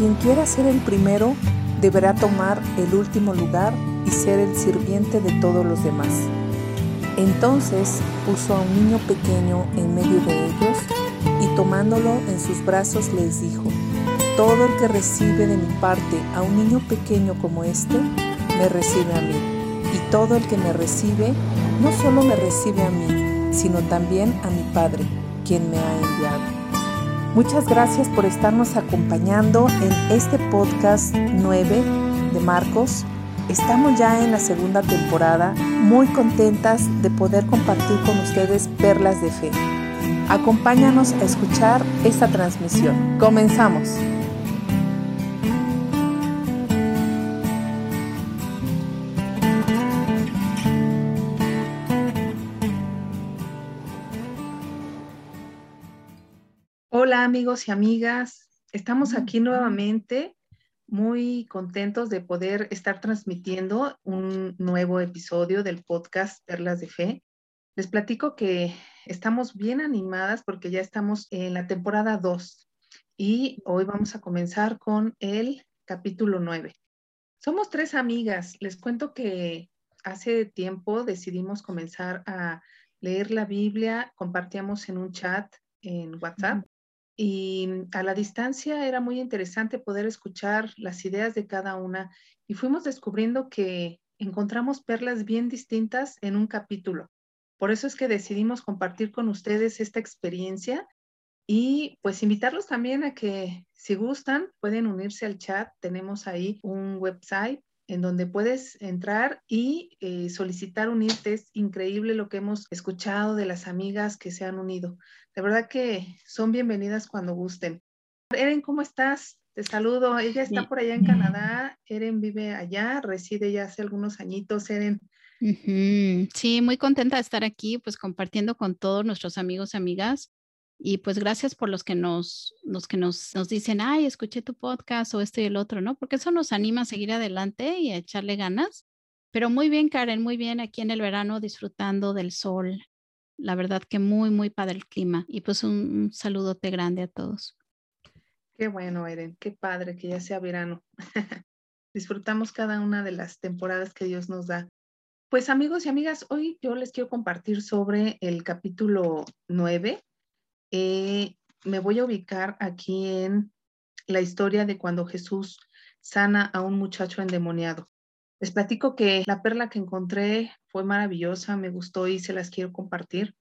quien quiera ser el primero deberá tomar el último lugar y ser el sirviente de todos los demás. Entonces puso a un niño pequeño en medio de ellos y tomándolo en sus brazos les dijo, todo el que recibe de mi parte a un niño pequeño como este, me recibe a mí. Y todo el que me recibe, no solo me recibe a mí, sino también a mi Padre, quien me ha enviado. Muchas gracias por estarnos acompañando en este podcast 9 de Marcos Estamos ya en la segunda temporada, muy contentas de poder compartir con ustedes perlas de fe. Acompáñanos a escuchar esta transmisión. Comenzamos. Hola amigos y amigas, estamos aquí nuevamente muy contentos de poder estar transmitiendo un nuevo episodio del podcast Perlas de Fe. Les platico que estamos bien animadas porque ya estamos en la temporada 2 y hoy vamos a comenzar con el capítulo 9. Somos tres amigas. Les cuento que hace tiempo decidimos comenzar a leer la Biblia, compartíamos en un chat en WhatsApp y a la distancia era muy interesante poder escuchar las ideas de cada una y fuimos descubriendo que encontramos perlas bien distintas en un capítulo. Por eso es que decidimos compartir con ustedes esta experiencia y pues invitarlos también a que si gustan pueden unirse al chat. Tenemos ahí un website en donde puedes entrar y eh, solicitar unirte. Es increíble lo que hemos escuchado de las amigas que se han unido. De verdad que son bienvenidas cuando gusten. Eren, ¿cómo estás? Te saludo. Ella está por allá en Canadá. Eren vive allá, reside ya hace algunos añitos. Eren. Sí, muy contenta de estar aquí, pues compartiendo con todos nuestros amigos y amigas. Y pues gracias por los que nos, los que nos, nos dicen, ay, escuché tu podcast o esto y el otro, ¿no? Porque eso nos anima a seguir adelante y a echarle ganas. Pero muy bien, Karen, muy bien aquí en el verano disfrutando del sol. La verdad que muy, muy padre el clima. Y pues un, saludote grande a todos. Qué bueno, Eren, qué padre que ya sea verano. Disfrutamos cada una de las temporadas que Dios nos da. Pues amigos y amigas, hoy yo les quiero compartir sobre el capítulo 9 eh, me voy a ubicar aquí en la historia de cuando Jesús sana a un muchacho endemoniado. Les platico que la perla que encontré fue maravillosa, me gustó y se las quiero compartir.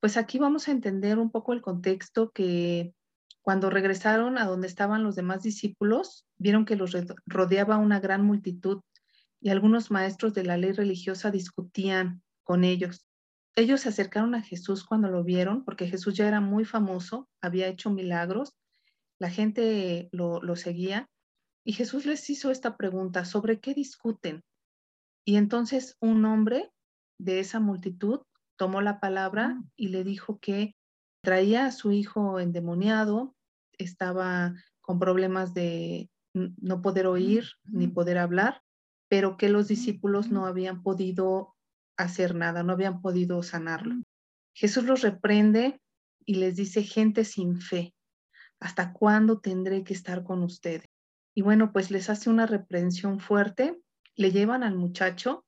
Pues aquí vamos a entender un poco el contexto que cuando regresaron a donde estaban los demás discípulos, vieron que los rodeaba una gran multitud y algunos maestros de la ley religiosa discutían con ellos ellos se acercaron a Jesús cuando lo vieron, porque Jesús ya era muy famoso, había hecho milagros, la gente lo, seguía, y Jesús les hizo esta pregunta, ¿sobre qué discuten? Y entonces un hombre de esa multitud tomó la palabra mm. y le dijo que traía a su hijo endemoniado, estaba con problemas de no poder oír ni poder hablar, pero que los discípulos no habían podido hacer nada, no habían podido sanarlo. Jesús los reprende y les dice, gente sin fe, ¿hasta cuándo tendré que estar con ustedes? Y bueno, pues les hace una reprensión fuerte, le llevan al muchacho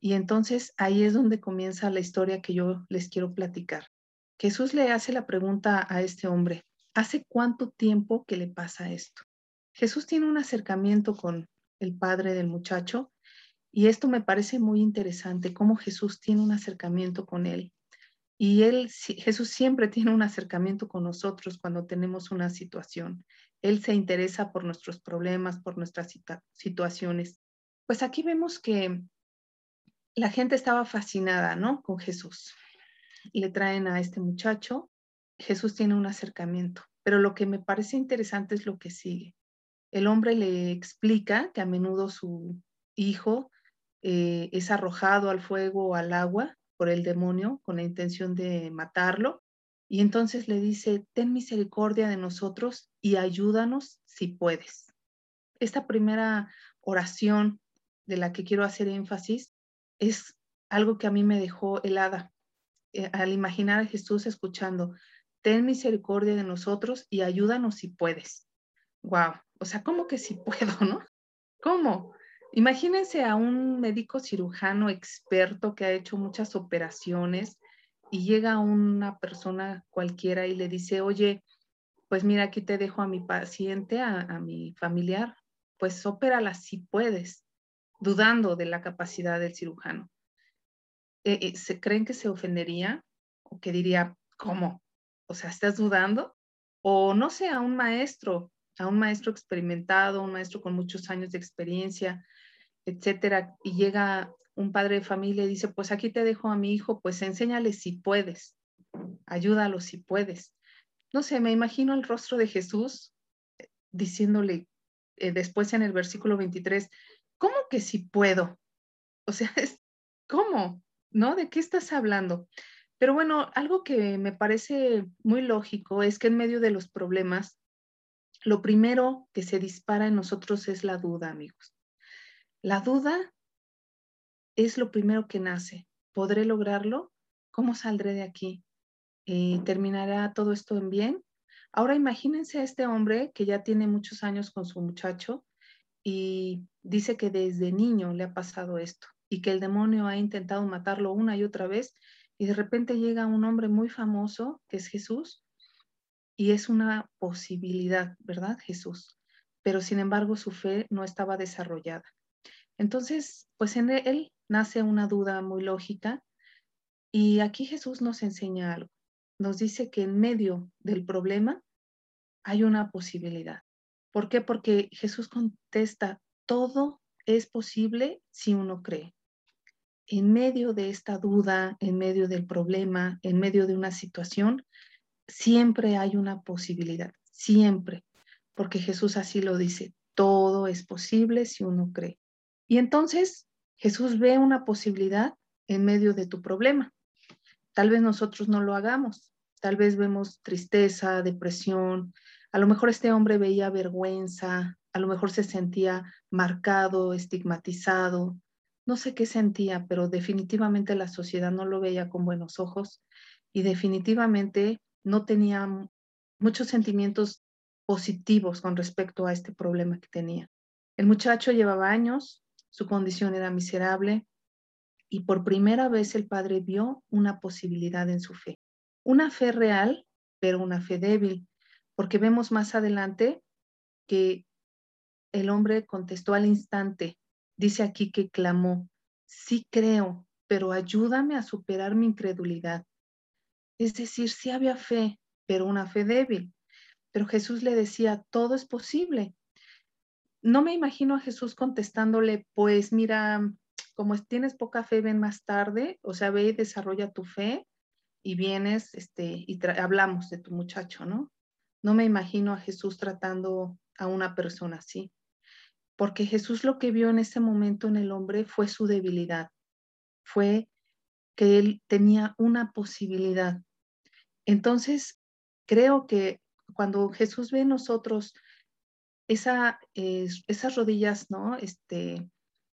y entonces ahí es donde comienza la historia que yo les quiero platicar. Jesús le hace la pregunta a este hombre, ¿hace cuánto tiempo que le pasa esto? Jesús tiene un acercamiento con el padre del muchacho y esto me parece muy interesante, cómo Jesús tiene un acercamiento con él. Y él, Jesús siempre tiene un acercamiento con nosotros cuando tenemos una situación. Él se interesa por nuestros problemas, por nuestras situaciones. Pues aquí vemos que la gente estaba fascinada, ¿no? Con Jesús. Le traen a este muchacho. Jesús tiene un acercamiento. Pero lo que me parece interesante es lo que sigue. El hombre le explica que a menudo su hijo eh, es arrojado al fuego o al agua por el demonio con la intención de matarlo. Y entonces le dice, ten misericordia de nosotros y ayúdanos si puedes. Esta primera oración de la que quiero hacer énfasis es algo que a mí me dejó helada eh, al imaginar a Jesús escuchando, ten misericordia de nosotros y ayúdanos si puedes. Wow, O sea, ¿cómo que sí puedo, no? ¿Cómo? Imagínense a un médico cirujano experto que ha hecho muchas operaciones y llega una persona cualquiera y le dice, oye, pues mira, aquí te dejo a mi paciente, a, mi familiar, pues óperala si puedes, dudando de la capacidad del cirujano. Eh, eh, ¿Se creen que se ofendería o que diría, ¿cómo? O sea, ¿estás dudando? O no sé, a un maestro, a un maestro experimentado, un maestro con muchos años de experiencia, etcétera, y llega un padre de familia y dice, pues aquí te dejo a mi hijo, pues enséñale si puedes, ayúdalo si puedes. No sé, me imagino el rostro de Jesús eh, diciéndole eh, después en el versículo 23, ¿cómo que si puedo? O sea, ¿cómo? ¿No? ¿De qué estás hablando? Pero bueno, algo que me parece muy lógico es que en medio de los problemas, lo primero que se dispara en nosotros es la duda, amigos. La duda es lo primero que nace. ¿Podré lograrlo? ¿Cómo saldré de aquí? Eh, ¿Terminará todo esto en bien? Ahora imagínense a este hombre que ya tiene muchos años con su muchacho y dice que desde niño le ha pasado esto y que el demonio ha intentado matarlo una y otra vez y de repente llega un hombre muy famoso que es Jesús y es una posibilidad, ¿verdad? Jesús. Pero sin embargo su fe no estaba desarrollada. Entonces, pues en él nace una duda muy lógica y aquí Jesús nos enseña algo. Nos dice que en medio del problema hay una posibilidad. ¿Por qué? Porque Jesús contesta, todo es posible si uno cree. En medio de esta duda, en medio del problema, en medio de una situación, siempre hay una posibilidad, siempre, porque Jesús así lo dice, todo es posible si uno cree. Y entonces Jesús ve una posibilidad en medio de tu problema. Tal vez nosotros no lo hagamos, tal vez vemos tristeza, depresión, a lo mejor este hombre veía vergüenza, a lo mejor se sentía marcado, estigmatizado, no sé qué sentía, pero definitivamente la sociedad no lo veía con buenos ojos y definitivamente no tenía muchos sentimientos positivos con respecto a este problema que tenía. El muchacho llevaba años su condición era miserable y por primera vez el padre vio una posibilidad en su fe. Una fe real, pero una fe débil, porque vemos más adelante que el hombre contestó al instante. Dice aquí que clamó, sí creo, pero ayúdame a superar mi incredulidad. Es decir, sí había fe, pero una fe débil. Pero Jesús le decía, todo es posible no me imagino a Jesús contestándole, pues mira, como tienes poca fe, ven más tarde, o sea, ve y desarrolla tu fe y vienes, este, y hablamos de tu muchacho, ¿no? No me imagino a Jesús tratando a una persona así, porque Jesús lo que vio en ese momento en el hombre fue su debilidad, fue que él tenía una posibilidad. Entonces, creo que cuando Jesús ve en nosotros esa, esas rodillas, ¿no? Este,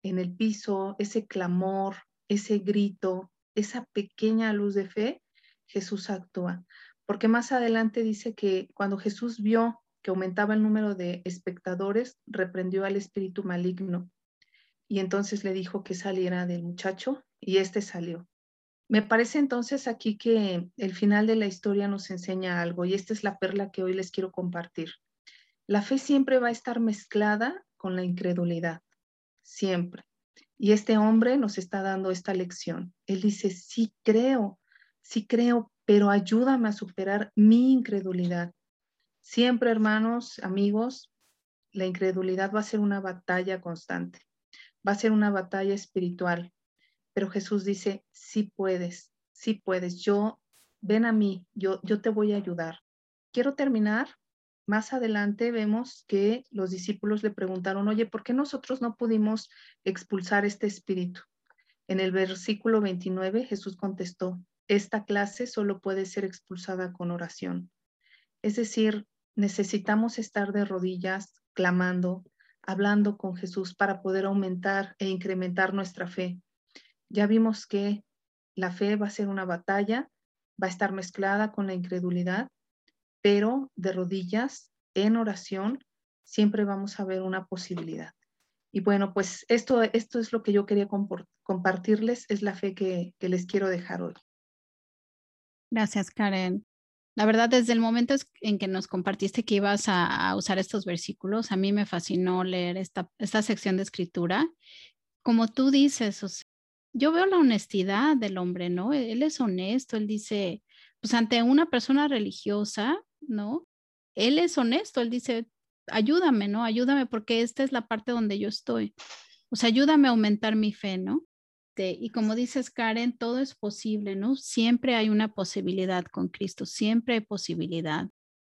en el piso, ese clamor, ese grito, esa pequeña luz de fe, Jesús actúa. Porque más adelante dice que cuando Jesús vio que aumentaba el número de espectadores, reprendió al espíritu maligno y entonces le dijo que saliera del muchacho y este salió. Me parece entonces aquí que el final de la historia nos enseña algo y esta es la perla que hoy les quiero compartir. La fe siempre va a estar mezclada con la incredulidad, siempre. Y este hombre nos está dando esta lección. Él dice, sí creo, sí creo, pero ayúdame a superar mi incredulidad. Siempre, hermanos, amigos, la incredulidad va a ser una batalla constante, va a ser una batalla espiritual. Pero Jesús dice, sí puedes, sí puedes, yo, ven a mí, yo, yo te voy a ayudar. Quiero terminar más adelante vemos que los discípulos le preguntaron, oye, ¿por qué nosotros no pudimos expulsar este espíritu? En el versículo 29 Jesús contestó, esta clase solo puede ser expulsada con oración. Es decir, necesitamos estar de rodillas, clamando, hablando con Jesús para poder aumentar e incrementar nuestra fe. Ya vimos que la fe va a ser una batalla, va a estar mezclada con la incredulidad pero de rodillas, en oración, siempre vamos a ver una posibilidad. Y bueno, pues esto, esto es lo que yo quería compartirles, es la fe que, les quiero dejar hoy. Gracias, Karen. La verdad, desde el momento en que nos compartiste que ibas a, usar estos versículos, a mí me fascinó leer esta, esta sección de escritura. Como tú dices, yo veo la honestidad del hombre, ¿no? Él es honesto, él dice, pues ante una persona religiosa, ¿no? Él es honesto, él dice, ayúdame, ¿no? Ayúdame porque esta es la parte donde yo estoy. O sea, ayúdame a aumentar mi fe, ¿no? y como dices, Karen, todo es posible, ¿no? Siempre hay una posibilidad con Cristo, siempre hay posibilidad.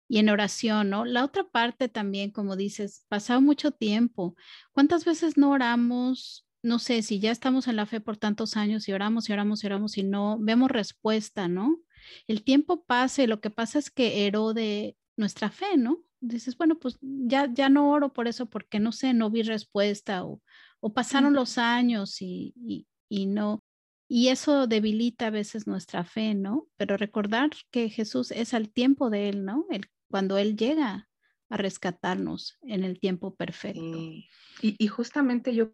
Y en oración, ¿no? La otra parte también, como dices, pasado mucho tiempo. ¿Cuántas veces no oramos? No sé, si ya estamos en la fe por tantos años y oramos y oramos y oramos y no vemos respuesta, ¿no? El tiempo pasa y lo que pasa es que erode nuestra fe, ¿no? dices, bueno, pues ya, ya no oro por eso porque no sé, no vi respuesta o, o pasaron los años y, y, y, no. Y eso debilita a veces nuestra fe, ¿no? Pero recordar que Jesús es al tiempo de Él, ¿no? El, cuando Él llega a rescatarnos en el tiempo perfecto. Y, y, justamente yo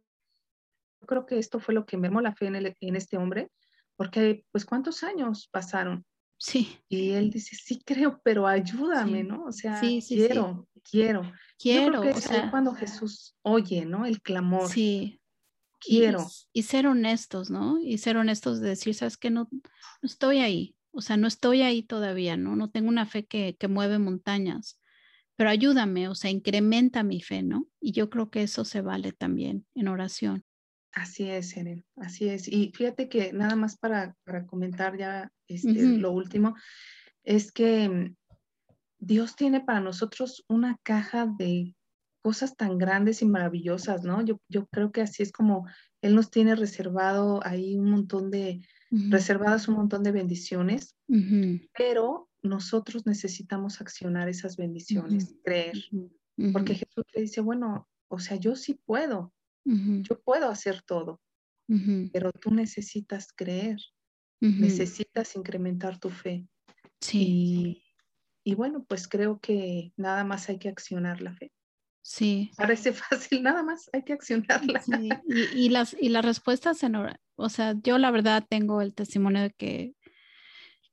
creo que esto fue lo que mermó la fe en, el, en este hombre, porque pues cuántos años pasaron Sí. Y él dice, sí creo, pero ayúdame, ¿no? O sea, quiero, quiero. Quiero. Yo creo que es cuando Jesús oye, ¿no? El clamor. Sí. Quiero. Y, ser honestos, ¿no? Y ser honestos de decir, sabes que no, estoy ahí. O sea, no estoy ahí todavía, ¿no? No tengo una fe que, que mueve montañas, pero ayúdame, o sea, incrementa mi fe, ¿no? Y yo creo que eso se vale también en oración. Así es, Eren, así es. Y fíjate que nada más para, comentar ya este, lo último, es que mm, Dios tiene para nosotros una caja de cosas tan grandes y maravillosas, ¿no? Yo, yo creo que así es como Él nos tiene reservado ahí un montón de, reservadas un montón de bendiciones, pero nosotros necesitamos accionar esas bendiciones, creer, porque Jesús le dice, bueno, o sea, yo sí puedo, yo puedo hacer todo, pero tú necesitas creer, necesitas incrementar tu fe. Sí. Y, bueno, pues creo que nada más hay que accionar la fe. Sí. Parece fácil, nada más hay que accionarla. Sí. Y, las, y las respuestas en o sea, yo la verdad tengo el testimonio de que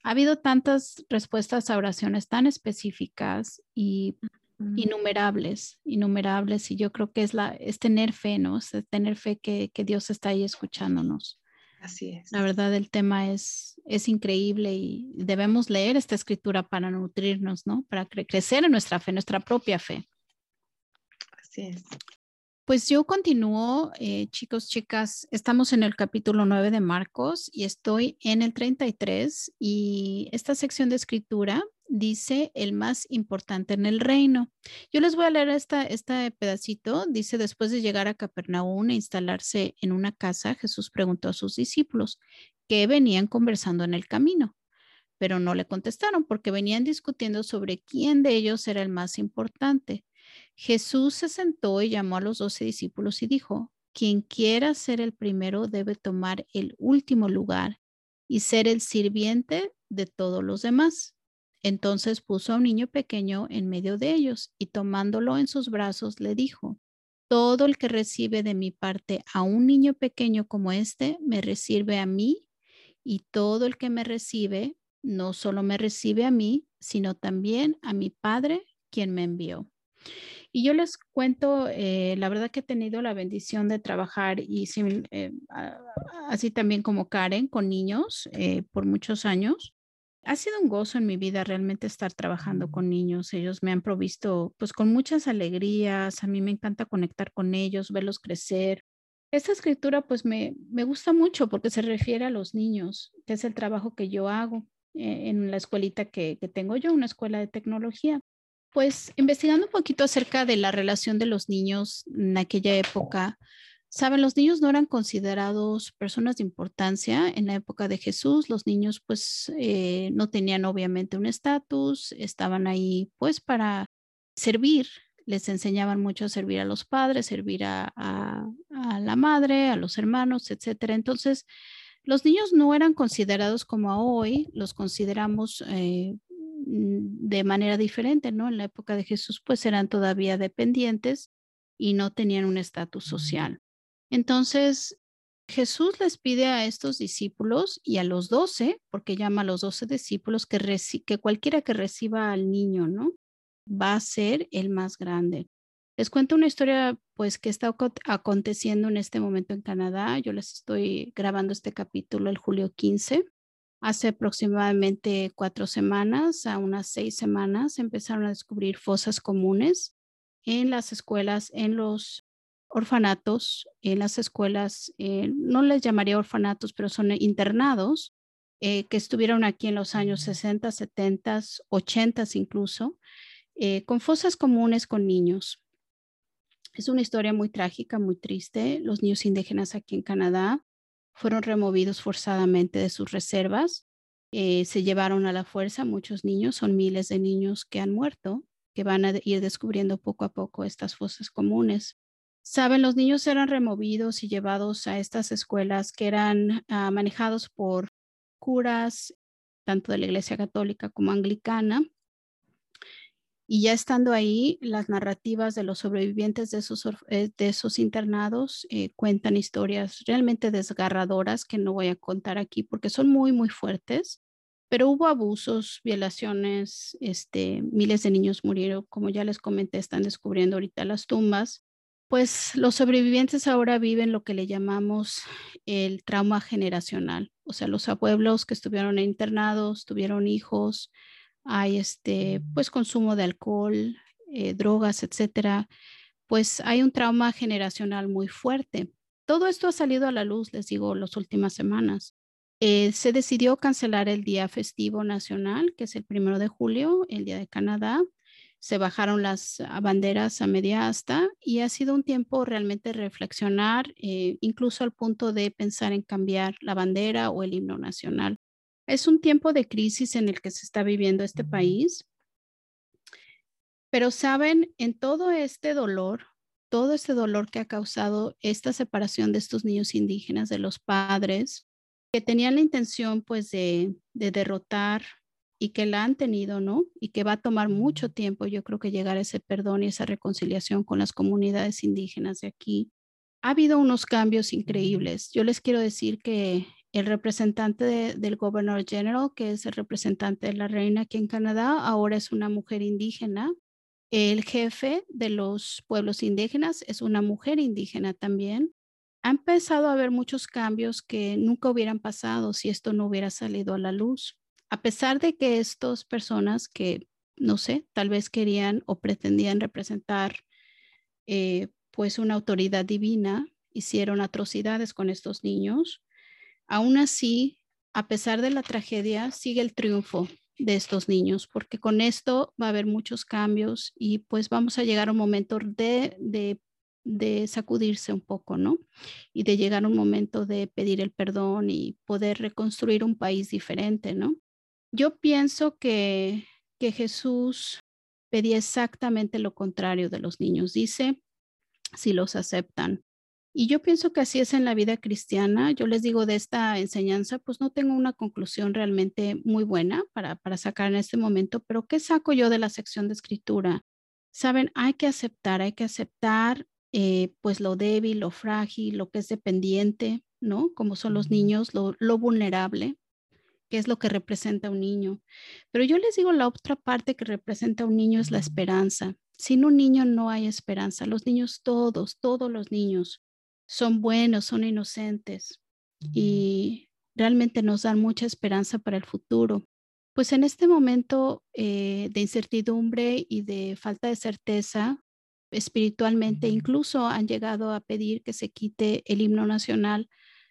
ha habido tantas respuestas a oraciones tan específicas y innumerables, innumerables, y yo creo que es, la, es tener fe, ¿no? Es tener fe que, que Dios está ahí escuchándonos. Así es. La verdad, el tema es, es increíble y debemos leer esta escritura para nutrirnos, ¿no? Para crecer en nuestra fe, nuestra propia fe. Así es. Pues yo continúo, eh, chicos, chicas, estamos en el capítulo 9 de Marcos y estoy en el 33 y esta sección de escritura dice el más importante en el reino. Yo les voy a leer esta, este pedacito. Dice, después de llegar a Capernaum e instalarse en una casa, Jesús preguntó a sus discípulos que venían conversando en el camino, pero no le contestaron porque venían discutiendo sobre quién de ellos era el más importante. Jesús se sentó y llamó a los doce discípulos y dijo, quien quiera ser el primero debe tomar el último lugar y ser el sirviente de todos los demás. Entonces puso a un niño pequeño en medio de ellos y tomándolo en sus brazos le dijo, todo el que recibe de mi parte a un niño pequeño como este, me recibe a mí, y todo el que me recibe, no solo me recibe a mí, sino también a mi Padre, quien me envió. Y yo les cuento, eh, la verdad que he tenido la bendición de trabajar y eh, así también como Karen, con niños eh, por muchos años ha sido un gozo en mi vida realmente estar trabajando con niños. Ellos me han provisto pues con muchas alegrías. A mí me encanta conectar con ellos, verlos crecer. Esta escritura pues me, me gusta mucho porque se refiere a los niños, que es el trabajo que yo hago en la escuelita que tengo yo, una escuela de tecnología. Pues investigando un poquito acerca de la relación de los niños en aquella época, Saben, los niños no eran considerados personas de importancia en la época de Jesús. Los niños pues eh, no tenían obviamente un estatus, estaban ahí pues para servir. Les enseñaban mucho a servir a los padres, servir a, la madre, a los hermanos, etcétera. Entonces, los niños no eran considerados como hoy los consideramos eh, de manera diferente, ¿no? En la época de Jesús, pues eran todavía dependientes y no tenían un estatus social. Entonces, Jesús les pide a estos discípulos y a los doce, porque llama a los doce discípulos, que, que cualquiera que reciba al niño, ¿no? Va a ser el más grande. Les cuento una historia, pues, que está aconteciendo en este momento en Canadá. Yo les estoy grabando este capítulo el julio 15. Hace aproximadamente cuatro semanas, a unas seis semanas, empezaron a descubrir fosas comunes en las escuelas, en los orfanatos, en las escuelas, eh, no les llamaría orfanatos, pero son internados eh, que estuvieron aquí en los años 60, 70, 80 incluso, eh, con fosas comunes con niños. Es una historia muy trágica, muy triste. Los niños indígenas aquí en Canadá fueron removidos forzadamente de sus reservas. se llevaron a la fuerza muchos niños, son miles de niños que han muerto, que van a ir descubriendo poco a poco estas fosas comunes. Saben, los niños eran removidos y llevados a estas escuelas que eran ah, manejados por curas, tanto de la Iglesia Católica como anglicana. Y ya estando ahí, las narrativas de los sobrevivientes de esos, eh, de esos internados eh, cuentan historias realmente desgarradoras que no voy a contar aquí porque son muy, muy fuertes. Pero hubo abusos, violaciones, este, miles de niños murieron, como ya les comenté, están descubriendo ahorita las tumbas pues los sobrevivientes ahora viven lo que le llamamos el trauma generacional, o sea, los abuelos que estuvieron internados, tuvieron hijos, hay este, pues consumo de alcohol, eh, drogas, etcétera, pues hay un trauma generacional muy fuerte. Todo esto ha salido a la luz, les digo, las últimas semanas. Eh, se decidió cancelar el día festivo nacional, que es el primero de julio, el día de Canadá, se bajaron las ah, banderas a media asta y ha sido un tiempo realmente reflexionar, eh, incluso al punto de pensar en cambiar la bandera o el himno nacional. Es un tiempo de crisis en el que se está viviendo este país, pero saben, en todo este dolor, todo este dolor que ha causado esta separación de estos niños indígenas de los padres, que tenían la intención pues de, de derrotar y que la han tenido, ¿no? Y que va a tomar mucho tiempo, yo creo que llegar a ese perdón y esa reconciliación con las comunidades indígenas de aquí. Ha habido unos cambios increíbles. Yo les quiero decir que el representante del Governor General, que es el representante de la reina aquí en Canadá, ahora es una mujer indígena. El jefe de los pueblos indígenas es una mujer indígena también. Ha empezado a haber muchos cambios que nunca hubieran pasado si esto no hubiera salido a la luz a pesar de que estas personas que, no sé, tal vez querían o pretendían representar eh, pues una autoridad divina, hicieron atrocidades con estos niños, aún así, a pesar de la tragedia, sigue el triunfo de estos niños, porque con esto va a haber muchos cambios y pues vamos a llegar a un momento de, de, de, sacudirse un poco, ¿no? Y de llegar a un momento de pedir el perdón y poder reconstruir un país diferente, ¿no? Yo pienso que, que Jesús pedía exactamente lo contrario de los niños. Dice, si los aceptan. Y yo pienso que así es en la vida cristiana. Yo les digo de esta enseñanza, pues no tengo una conclusión realmente muy buena para, para sacar en este momento, pero ¿qué saco yo de la sección de escritura? Saben, hay que aceptar, hay que aceptar eh, pues lo débil, lo frágil, lo que es dependiente, ¿no? Como son los niños, lo, lo vulnerable qué es lo que representa un niño. Pero yo les digo, la otra parte que representa un niño es la esperanza. Sin un niño no hay esperanza. Los niños todos, todos los niños son buenos, son inocentes y realmente nos dan mucha esperanza para el futuro. Pues en este momento eh, de incertidumbre y de falta de certeza espiritualmente, incluso han llegado a pedir que se quite el himno nacional,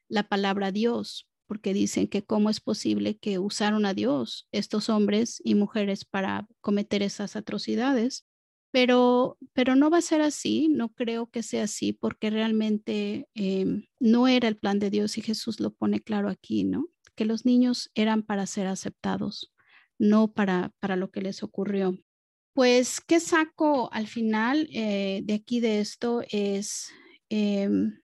la palabra Dios, porque dicen que cómo es posible que usaron a Dios estos hombres y mujeres para cometer esas atrocidades. Pero, pero no va a ser así, no creo que sea así, porque realmente em, no era el plan de Dios y Jesús lo pone claro aquí, ¿no? Que los niños eran para ser aceptados, no para, para lo que les ocurrió. Pues, ¿qué saco al final eh, de aquí de esto? Es, em,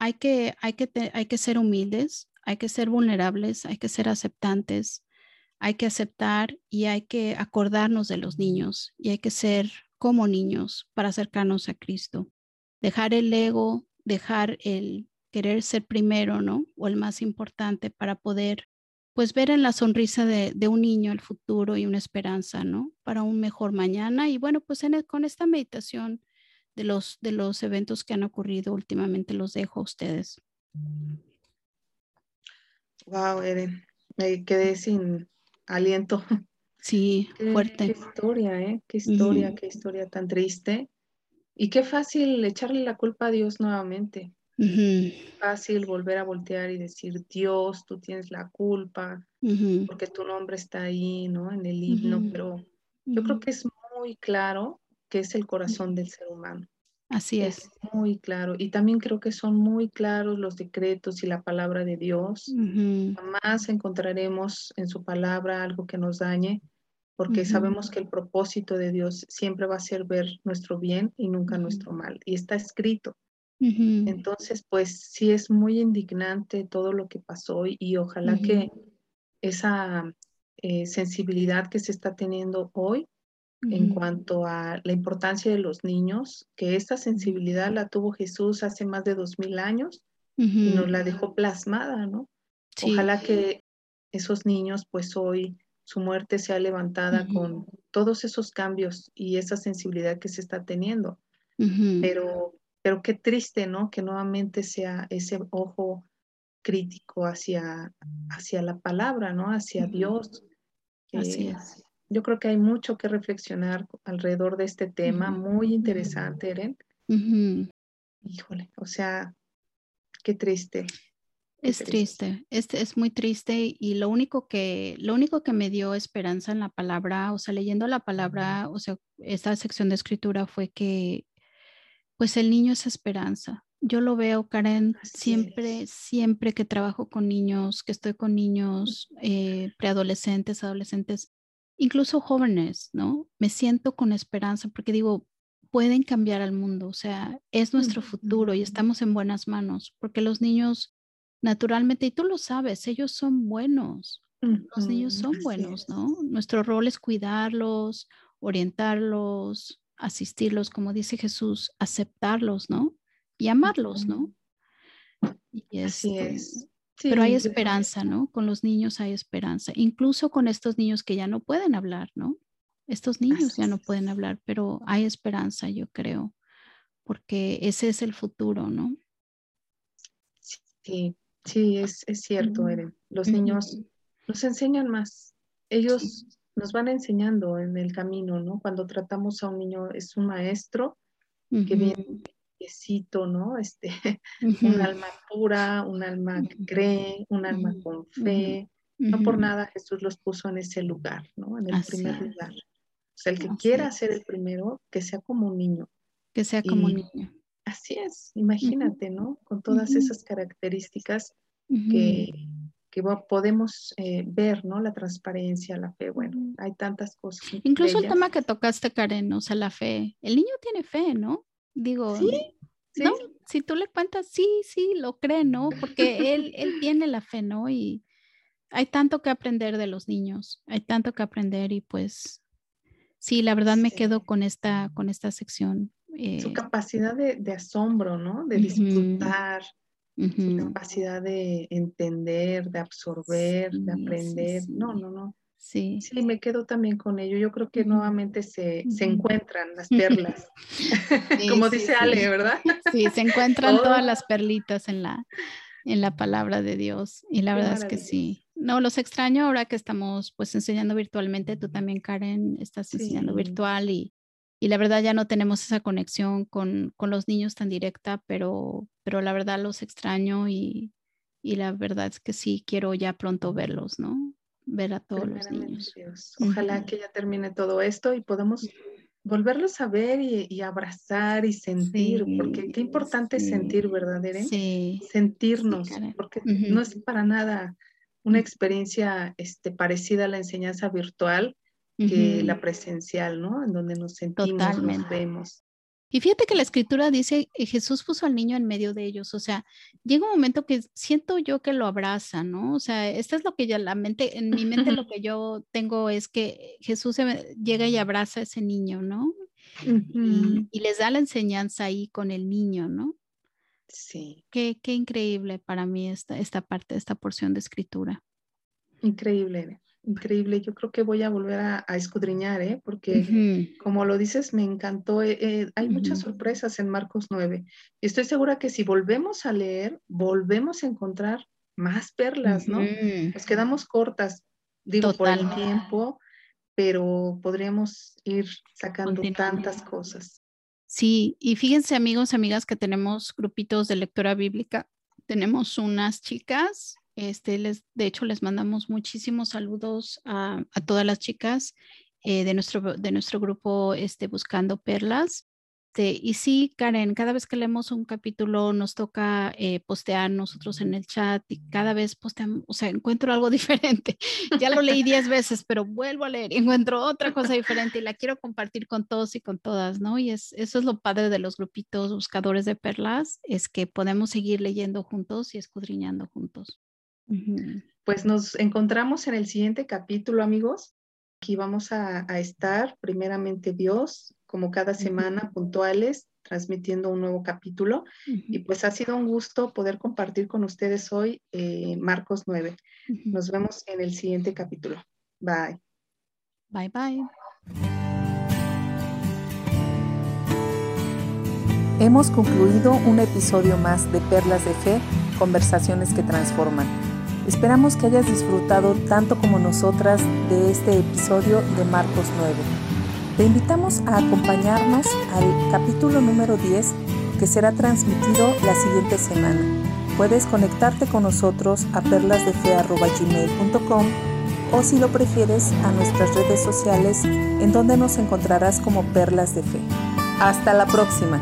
hay, que, hay, que hay que ser humildes, hay que ser vulnerables, hay que ser aceptantes, hay que aceptar y hay que acordarnos de los niños y hay que ser como niños para acercarnos a Cristo. Dejar el ego, dejar el querer ser primero, ¿no? O el más importante para poder, pues, ver en la sonrisa de, un niño el futuro y una esperanza, ¿no? Para un mejor mañana. Y bueno, pues con esta meditación de los, de los eventos que han ocurrido últimamente los dejo a ustedes. Wow, Eren, me quedé sin aliento. Sí, fuerte. Qué historia, ¿eh? Qué historia, qué historia tan triste. Y qué fácil echarle la culpa a Dios nuevamente. Fácil volver a voltear y decir, Dios, tú tienes la culpa, porque tu nombre está ahí, ¿no? En el himno, pero yo creo que es muy claro que es el corazón del ser humano. Así es. es. Muy claro. Y también creo que son muy claros los decretos y la palabra de Dios. Jamás encontraremos en su palabra algo que nos dañe, porque sabemos que el propósito de Dios siempre va a ser ver nuestro bien y nunca nuestro mal. Y está escrito. Entonces, pues sí es muy indignante todo lo que pasó y, ojalá que esa eh, sensibilidad que se está teniendo hoy en cuanto a la importancia de los niños, que esta sensibilidad la tuvo Jesús hace más de dos mil años y nos la dejó plasmada, ¿no? Ojalá que esos niños, pues hoy su muerte sea levantada con todos esos cambios y esa sensibilidad que se está teniendo. Pero, pero qué triste, ¿no? Que nuevamente sea ese ojo crítico hacia, hacia la palabra, ¿no? Hacia Dios. Así es yo creo que hay mucho que reflexionar alrededor de este tema, muy interesante, Eren. Híjole, o sea, qué triste. es triste, es, es muy triste y lo único que lo único que me dio esperanza en la palabra, o sea, leyendo la palabra, o sea, esta sección de escritura fue que pues el niño es esperanza. Yo lo veo, Karen, siempre, siempre que trabajo con niños, que estoy con niños eh, preadolescentes, adolescentes, incluso jóvenes, ¿no? Me siento con esperanza porque digo, pueden cambiar al mundo, o sea, es nuestro futuro y estamos en buenas manos, porque los niños, naturalmente, y tú lo sabes, ellos son buenos, los niños son buenos, ¿no? Nuestro rol es cuidarlos, orientarlos, asistirlos, como dice Jesús, aceptarlos, ¿no? Y amarlos, ¿no? Y Así este, es. Pero hay esperanza, ¿no? Con los niños hay esperanza, incluso con estos niños que ya no pueden hablar, ¿no? Estos niños ya no pueden hablar, pero hay esperanza, yo creo, porque ese es el futuro, ¿no? Sí, sí, es, cierto, Eren. Los niños nos enseñan más. Ellos nos van enseñando en el camino, ¿no? Cuando tratamos a un niño, es un maestro que viene ¿no? Este, un alma pura, un alma que cree, un alma con fe. No por nada Jesús los puso en ese lugar, ¿no? En el primer lugar. O sea, el que quiera ser el primero, que sea como un niño. Que sea como un niño. Así es, imagínate, ¿no? Con todas esas características que, que podemos eh, ver, ¿no? La transparencia, la fe, bueno, hay tantas cosas. Incluso el tema que tocaste, Karen, o sea, la fe. El niño tiene fe, ¿no? Digo, ¿Sí? ¿no? Si tú le cuentas, sí, sí, lo cree, ¿no? Porque él, él tiene la fe, ¿no? Y hay tanto que aprender de los niños, hay tanto que aprender y pues sí, la verdad me quedo con esta, con esta sección. Su eh capacidad de, asombro, ¿no? De disfrutar, su capacidad de entender, de absorber, de aprender. no, no, no. Sí. Sí, me quedo también con ello. Yo creo que nuevamente se, se encuentran las perlas, como dice Ale, ¿verdad? Sí, se encuentran todas las perlitas en la, en la palabra de Dios. Y la verdad es que sí. No, los extraño ahora que estamos pues enseñando virtualmente. Tú también, Karen, estás enseñando virtual y, y, la verdad ya no tenemos esa conexión con, con, los niños tan directa, pero, pero la verdad los extraño y, y la verdad es que sí quiero ya pronto verlos, ¿no? Ver a todos los niños. Ojalá que ya termine todo esto y podamos volverlos a ver y, abrazar y sentir, porque qué importante es sentir, ¿verdad, Eren? Sí. Sentirnos, porque no es para nada una experiencia este, parecida a la enseñanza virtual que la presencial, ¿no? En donde nos sentimos, nos vemos. Y fíjate que la escritura dice, Jesús puso al niño en medio de ellos, o sea, llega un momento que siento yo que lo abraza, ¿no? O sea, esto es lo que ya la mente, en mi mente lo que yo tengo es que Jesús llega y abraza a ese niño, ¿no? y, les da la enseñanza ahí con el niño, ¿no? Sí. Qué, qué increíble para mí esta, esta parte, esta porción de escritura. Increíble increíble. Yo creo que voy a volver a, escudriñar, ¿eh? porque como lo dices, me encantó. Eh, eh, hay muchas sorpresas en Marcos 9. Y estoy segura que si volvemos a leer, volvemos a encontrar más perlas, ¿no? Nos quedamos cortas, digo, por el tiempo, pero podríamos ir sacando tantas cosas. Sí, y fíjense amigos, amigas, que tenemos grupitos de lectura bíblica. Tenemos unas chicas este, de hecho, les mandamos muchísimos saludos a, todas las chicas eh, de, nuestro, de nuestro grupo este, Buscando Perlas. Este, y sí, Karen, cada vez que leemos un capítulo nos toca eh, postear nosotros en el chat y cada vez posteamos, o sea, encuentro algo diferente. Ya lo leí diez veces, pero vuelvo a leer y encuentro otra cosa diferente y la quiero compartir con todos y con todas, ¿no? Y es, eso es lo padre de los grupitos buscadores de perlas, es que podemos seguir leyendo juntos y escudriñando juntos. Pues nos encontramos en el siguiente capítulo, amigos. Aquí vamos a, estar, primeramente Dios, como cada semana, puntuales, transmitiendo un nuevo capítulo. Y pues ha sido un gusto poder compartir con ustedes hoy eh, Marcos 9. Nos vemos en el siguiente capítulo. Bye. Bye, bye. Hemos concluido un episodio más de Perlas de Fe, conversaciones que transforman. Esperamos que hayas disfrutado tanto como nosotras de este episodio de Marcos 9. Te invitamos a acompañarnos al capítulo número 10 que será transmitido la siguiente semana. Puedes conectarte con nosotros a perlasdefe.gmail.com o si lo prefieres a nuestras redes sociales en donde nos encontrarás como Perlas de Fe. Hasta la próxima.